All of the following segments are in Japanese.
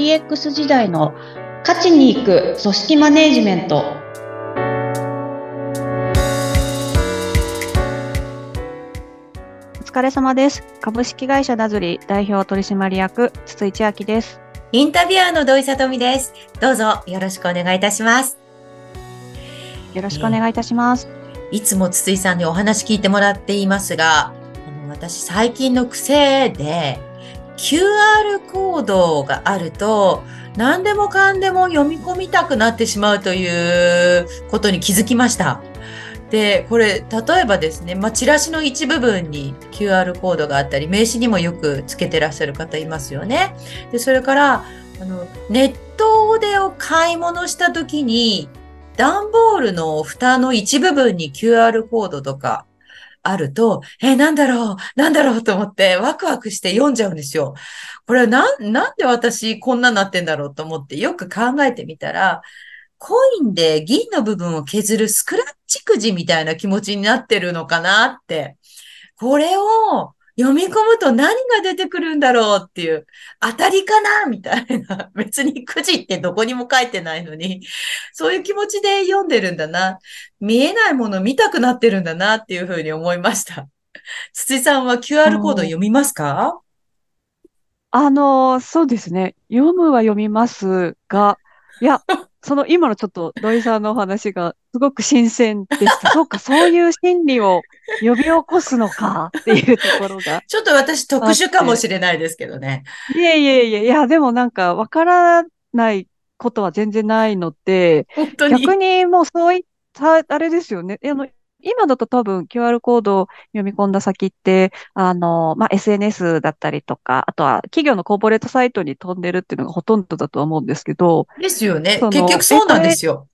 DX 時代の勝ちに行く組織マネジメント。お疲れ様です。株式会社ダズリ代表取締役筒井千明です。インタビュアーの土井さとみです。どうぞよろしくお願いいたします。よろしくお願いいたします、いつも筒井さんにお話聞いてもらっていますが私最近の癖で QR コードがあると何でもかんでも読み込みたくなってしまうということに気づきました。で、これ、例えばですね、まあ、チラシの一部分に QR コードがあったり、名刺にもよくつけてらっしゃる方いますよね。で、それから、あの、ネットでを買い物した時に、段ボールの蓋の一部分に QR コードとかあると、え、なんだろう、なんだろう？と思ってワクワクして読んじゃうんですよ。これはな、なんで私こんなになってんだろうと思ってよく考えてみたら、コインで銀の部分を削るスクラッチくじみたいな気持ちになってるのかなって。これを読み込むと何が出てくるんだろうっていう、当たりかなみたいな。別にくじってどこにも書いてないのに、そういう気持ちで読んでるんだな。見えないもの見たくなってるんだなっていうふうに思いました。筒井さんは QR コード読みますか？あの、そうですね。読むは読みますが、いや、その今のちょっと土井さんのお話がすごく新鮮でした。そうか、そういう心理を呼び起こすのかっていうところが。ちょっと私特殊かもしれないですけどね。いえいえいえ、いや、でもなんかわからないことは全然ないので、本当に。逆にもうそういった、あれですよね。あの、今だと多分 QR コードを読み込んだ先って、あの、まあ、SNS だったりとか、あとは企業のコーポレートサイトに飛んでるっていうのがほとんどだとは思うんですけど、ですよね結局そうなんですよ。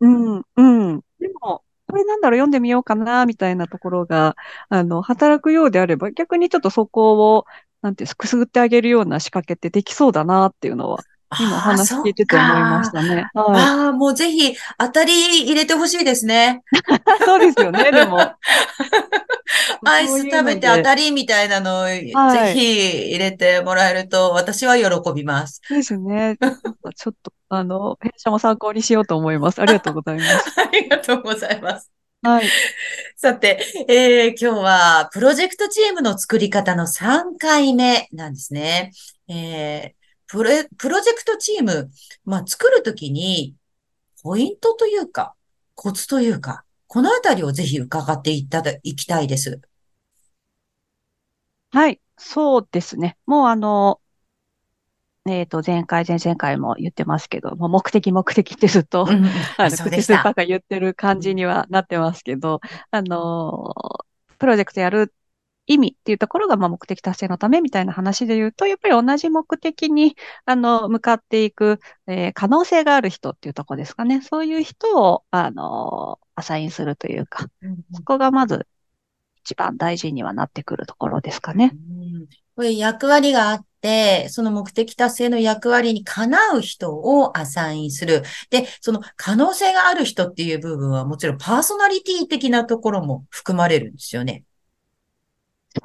うん、うん。でも、これなんだろう、読んでみようかな、みたいなところが、あの、働くようであれば、逆にちょっとそこを、なんていうんですか、くすぐってあげるような仕掛けってできそうだなっていうのは、今お話聞いてて思いましたね。はい。ああ、もうぜひ当たり入れてほしいですね。そうですよね、でも。アイス食べて当たり。りみたいなのをぜはいひ入れてもらえると私は喜びます。ですね。ちょっと、あの、弊社も参考にしようと思います。ありがとうございます。ありがとうございます。はい。さて、えー今日はプロジェクトチームの作り方の3回目なんですね。えープロ、プロジェクトチーム、まあ、作るときに、ポイントというか、コツというか、このあたりをぜひ伺っていただ、いきたいです。はい。そうですね。もうあの、えっと、前回、前々回も言ってますけど、もう目的、目的ってずっと、うんうん あの、口スーパた。ーが言ってる感じにはなってますけど、あの、プロジェクトやる意味っていうところが、まあ、目的達成のためみたいな話で言うと、やっぱり同じ目的に、あの、向かっていく、えー可能性がある人っていうところですかね。そういう人を、あの、アサインするというか、そこがまず一番大事にはなってくるところですかね。うんこれ役割があって、その目的達成の役割にかなう人をアサインする。で、その可能性がある人っていう部分はもちろんパーソナリティ的なところも含まれるんですよね。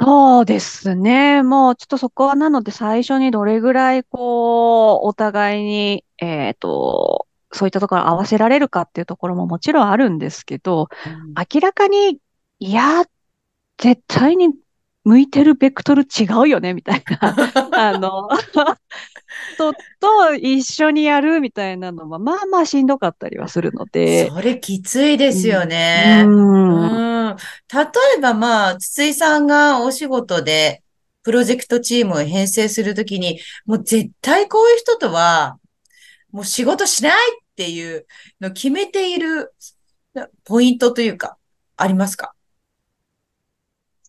そうですね。もうちょっとそこはなので最初にどれぐらいこう、お互いに、えっと、そういったところを合わせられるかっていうところももちろんあるんですけど、うん明らかに、いや、絶対に向いてるベクトル違うよね、みたいな。あの、と、と一緒にやるみたいなのは、まあまあしんどかったりはするので、それきついですよね。うん、うん。例えばまあ、筒井さんがお仕事でプロジェクトチームを編成するときに、もう絶対こういう人とは、もう仕事しないっていうのを決めているポイントというか、ありますか？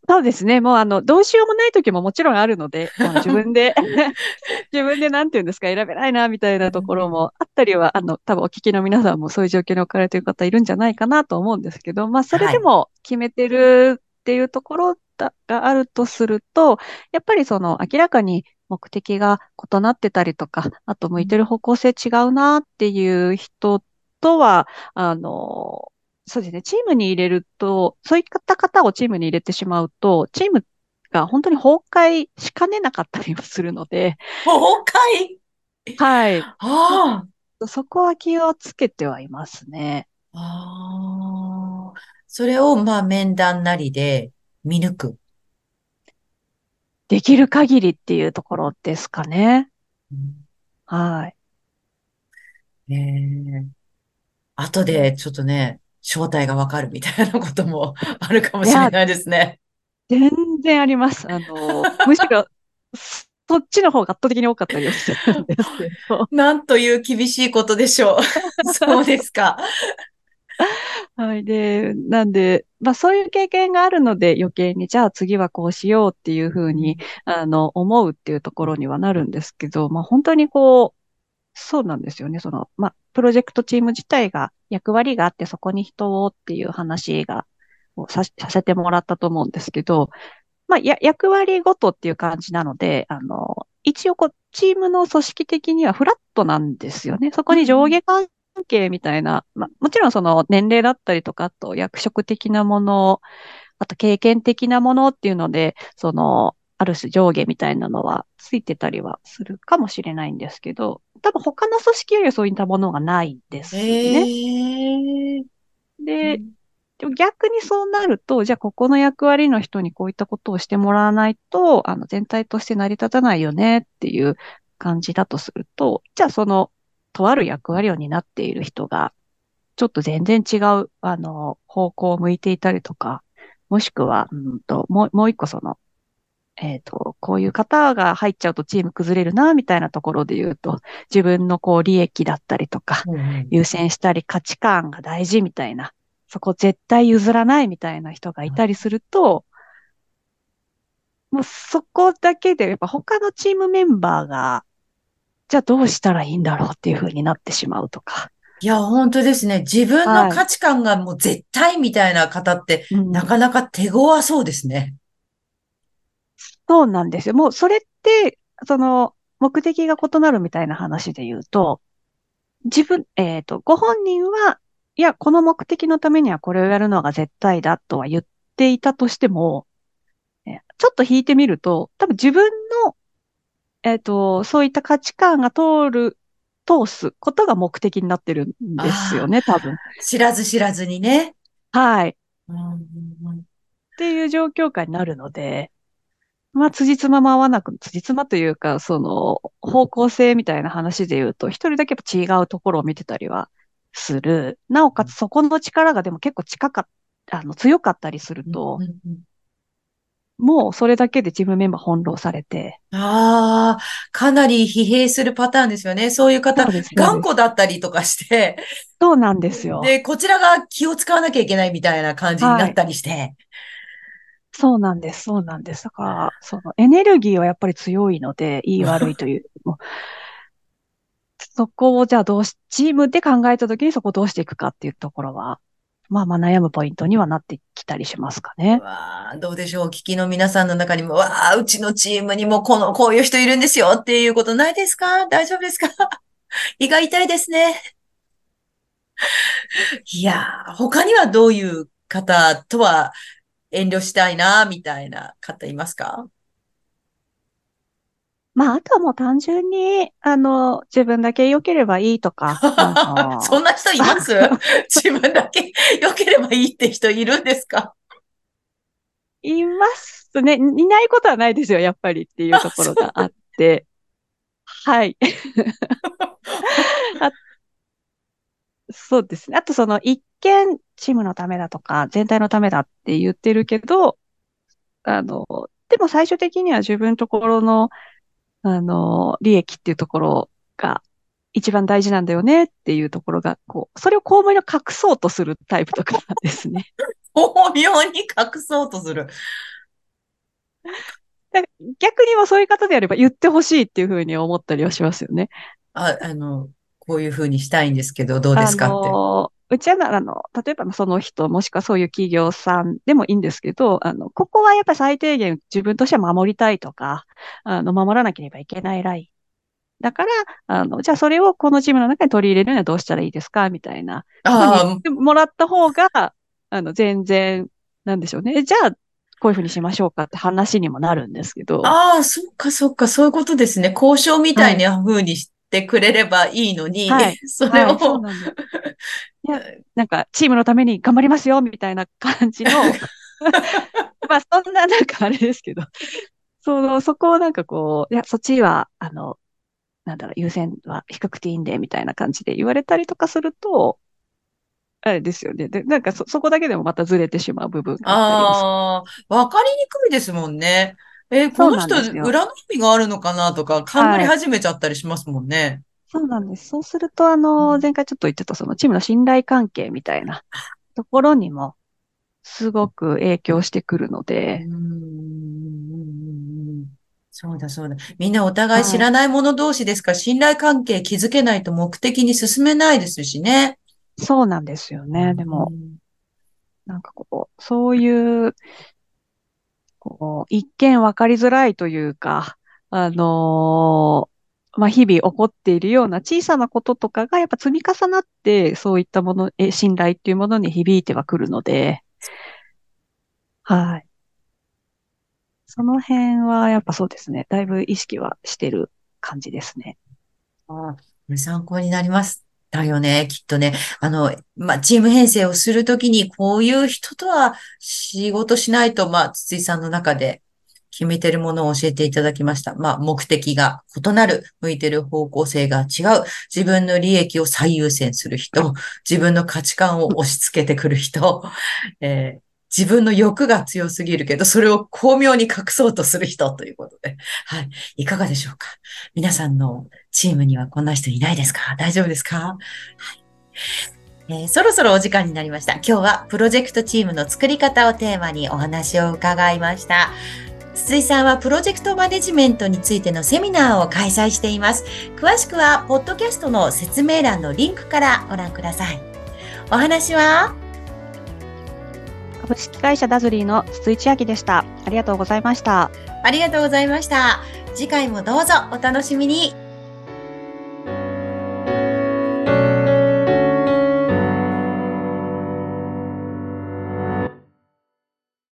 そうですね。もうあの、どうしようもない時ももちろんあるので、もう自分で、自分でなんていうんですか、選べないな、みたいなところもあったりは、あの、多分お聞きの皆さんもそういう状況に置かれている方いるんじゃないかなと思うんですけど、まあ、それでも決めてるっていうところだがあるとすると、やっぱりその明らかに目的が異なってたりとか、あと向いてる方向性違うなっていう人とは、あの、そうですね。チームに入れると、そういった方をチームに入れてしまうと、チームが本当に崩壊しかねなかったりもするので、崩壊？はい。あそこは気をつけてはいますね。あ、ああ。それを、まあ、面談なりで見抜く。できる限りっていうところですかね。うんはい。ええ後でちょっとね、正体がわかるみたいなことも あるかもしれないですね。全然あります。あの、むしろ、そっちの方が圧倒的に多かったりはするんですけど。なんという厳しいことでしょう。そうですか。はい。で、なんで、まあそういう経験があるので余計に、じゃあ次はこうしようっていうふうに、あの、思うっていうところにはなるんですけど、まあ本当にこう、そうなんですよね。その、まあ、プロジェクトチーム自体が役割があって、そこに人をっていう話が、をさ、させてもらったと思うんですけど、まあ、や、役割ごとっていう感じなので、あの、一応こう、チームの組織的にはフラットなんですよね。そこに上下関係みたいな、まあ、もちろんその年齢だったりとか、あと役職的なもの、あと経験的なものっていうので、その、ある種上下みたいなのはついてたりはするかもしれないんですけど、多分他の組織よりはそういったものがないですね。ええで、逆にそうなると、じゃあここの役割の人にこういったことをしてもらわないと、あの全体として成り立たないよねっていう感じだとすると、じゃあその、とある役割を担っている人が、ちょっと全然違う、あの、方向を向いていたりとか、もしくは、うんと、もう、もう一個その、えっと、こういう方が入っちゃうとチーム崩れるな、みたいなところで言うと、自分のこう利益だったりとか、うんうん優先したり価値観が大事みたいな、そこ絶対譲らないみたいな人がいたりすると、もうそこだけで、やっぱ他のチームメンバーが、じゃあどうしたらいいんだろうっていう風になってしまうとか。いや、本当ですね。自分のはい。価値観がもう絶対みたいな方って、うん。なかなか手強そうですね。そうなんですよ。もうそれって、その、目的が異なるみたいな話で言うと、自分、えっと、ご本人は、いや、この目的のためにはこれをやるのが絶対だとは言っていたとしても、えちょっと引いてみると、多分自分の、えっと、そういった価値観が通る、通すことが目的になってるんですよね、多分。知らず知らずにね。はい。っうんうんうんていう状況下になるので、まあ、辻褄も合わなく、辻褄というか、その、方向性みたいな話で言うと、一人だけ違うところを見てたりはする。なおかつそこの力がでも結構近かっあの、強かったりするうんと、もうそれだけでチームメンバー翻弄されて、ああ、かなり疲弊するパターンですよね。そういう方。頑固だったりとかして、そうなんですよ。で、こちらが気を使わなきゃいけないみたいな感じになはい。ったりして。そうなんです、そうなんです。だから、そのエネルギーはやっぱり強いので、いい悪いという、そこをじゃあどうし、チームで考えたときにそこをどうしていくかっていうところは、まあまあ悩むポイントにはなってきたりしますかね。わあ、どうでしょう。お聞きの皆さんの中にも、わあ、うちのチームにもこの、こういう人いるんですよっていうことないですか？大丈夫ですか？胃が痛いですね。いやー、他にはどういう方とは遠慮したいな、みたいな方いますか？まあ、あとはもう単純に、あの、自分だけ良ければいいとか、そんな人います？自分だけ良ければいいって人いるんですか？いますね。いないことはないですよ、やっぱりっていうあ、ところがあって。はい。あ、そうですね。あとその一見チームのためだとか、全体のためだって言ってるけど、あの、でも最終的には自分のところの、あの、利益っていうところが一番大事なんだよねっていうところが、こう、それを巧妙に隠そうとするタイプとかですね。巧妙に隠そうとする。だ 逆にもそういう方であれば言ってほしいっていうふうに思ったりはしますよね。あ、あの、こういうふうにしたいんですけど、どうであすかって。の、うちはな、あの、例えばその人、もしくはそういう企業さんでもいいんですけど、あの、ここはやっぱり最低限自分としては守りたいとか、あの、守らなければいけないライン。だから、あの、じゃあそれをこのチームの中に取り入れるにはどうしたらいいですか？みたいなあてもらった方が、あの、全然、なんでしょうね。じゃあ、こういうふうにしましょうかって話にもなるんですけど、あ、ああ、そっかそっか、そういうことですね。交渉みたいはい。な風にしってくれればいいのに、はいそれを、はい。いや、なんか、チームのために頑張りますよ、みたいな感じの、まあ、そんな、なんかあれですけど、その、そこをなんかこう、いや、そっちは、あの、なんだろう、優先は低くていいんで、みたいな感じで言われたりとかすると、あれですよね。で、なんかそ、そこだけでもまたずれてしまう部分があ。ああ、わかりにくいですもんね。えーこの人。裏の意味があるのかなとか、考えはい。始めちゃったりしますもんね。そうなんです。そうすると、あうの、ん前回ちょっと言ってた、そのチームの信頼関係みたいなところにも、すごく影響してくるので、んそうだそうだ。みんなお互い知はい。らない者同士ですから、信頼関係築けないと目的に進めないですしね。そうなんですようね。でも、んなんかこう、そういう、こう、一見わかりづらいというか、あのーまあ、日々起こっているような小さなこととかがやっぱ積み重なって、そういったもの、え、信頼っていうものに響いてはくるので、はい。その辺はやっぱそうですね。だいぶ意識はしてる感じですね。ああ、参考になります。だよね、きっとね。あの、まあ、チーム編成をするときに、こういう人とは仕事しないと、まあ、筒井さんの中で決めてるものを教えていただきました。まあ、目的が異なる、向いてる方向性が違う、自分の利益を最優先する人、自分の価値観を押し付けてくる人、えー自分の欲が強すぎるけど、それを巧妙に隠そうとする人ということで。はい。いかがでしょうか？皆さんのチームにはこんな人いないですか？大丈夫ですか？はい、えーそろそろお時間になりました。今日はプロジェクトチームの作り方をテーマにお話を伺いました。筒井さんはプロジェクトマネジメントについてのセミナーを開催しています。詳しくは、ポッドキャストの説明欄のリンクからご覧ください。お話は？株式会社ダズリーの筒井千明でした。ありがとうございました。ありがとうございました。次回もどうぞお楽しみに。